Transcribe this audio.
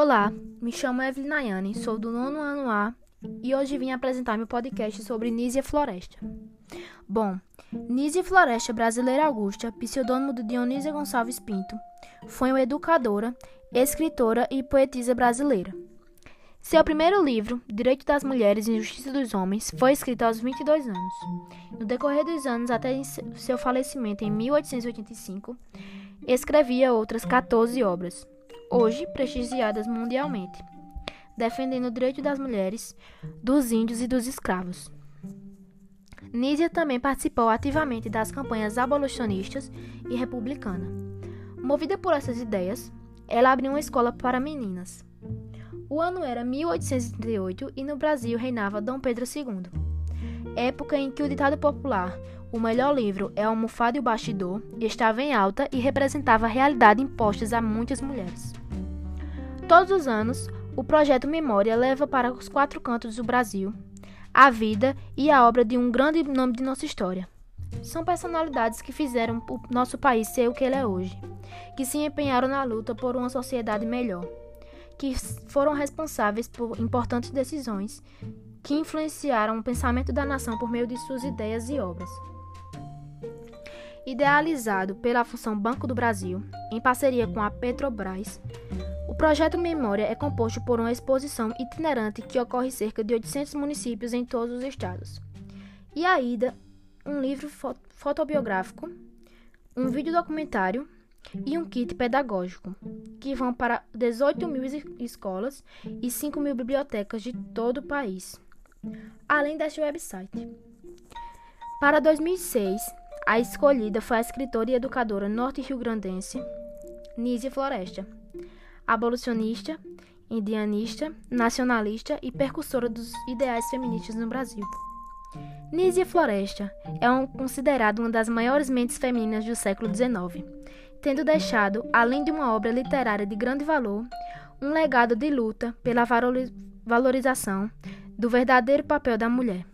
Olá, me chamo Evelyn Nayane, sou do nono ano A e hoje vim apresentar meu podcast sobre Nízia Floresta. Bom, Nízia Floresta Brasileira Augusta, pseudônimo de Dionísia Gonçalves Pinto, foi uma educadora, escritora e poetisa brasileira. Seu primeiro livro, Direito das Mulheres e Justiça dos Homens, foi escrito aos 22 anos. No decorrer dos anos até seu falecimento em 1885, escrevia outras 14 obras, hoje prestigiadas mundialmente, defendendo o direito das mulheres, dos índios e dos escravos. Nízia também participou ativamente das campanhas abolicionistas e republicana. Movida por essas ideias, ela abriu uma escola para meninas. O ano era 1838 e no Brasil reinava Dom Pedro II. Época em que o ditado popular o melhor livro é Almofada e o Bastidor estava em alta e representava a realidade imposta a muitas mulheres. Todos os anos, o projeto Memória leva para os quatro cantos do Brasil a vida e a obra de um grande nome de nossa história. São personalidades que fizeram o nosso país ser o que ele é hoje, que se empenharam na luta por uma sociedade melhor que foram responsáveis por importantes decisões que influenciaram o pensamento da nação por meio de suas ideias e obras. Idealizado pela Função Banco do Brasil, em parceria com a Petrobras, o projeto Memória é composto por uma exposição itinerante que ocorre em cerca de 800 municípios em todos os estados. E ainda um livro fotobiográfico, um vídeo documentário e um kit pedagógico, que vão para 18 mil escolas e 5 mil bibliotecas de todo o país, além deste website. Para 2006, a escolhida foi a escritora e educadora norte-rio-grandense Nízia Floresta, abolicionista, indianista, nacionalista e percussora dos ideais feministas no Brasil. Nízia Floresta é um, considerada uma das maiores mentes femininas do século XIX tendo deixado, além de uma obra literária de grande valor, um legado de luta pela valorização do verdadeiro papel da mulher.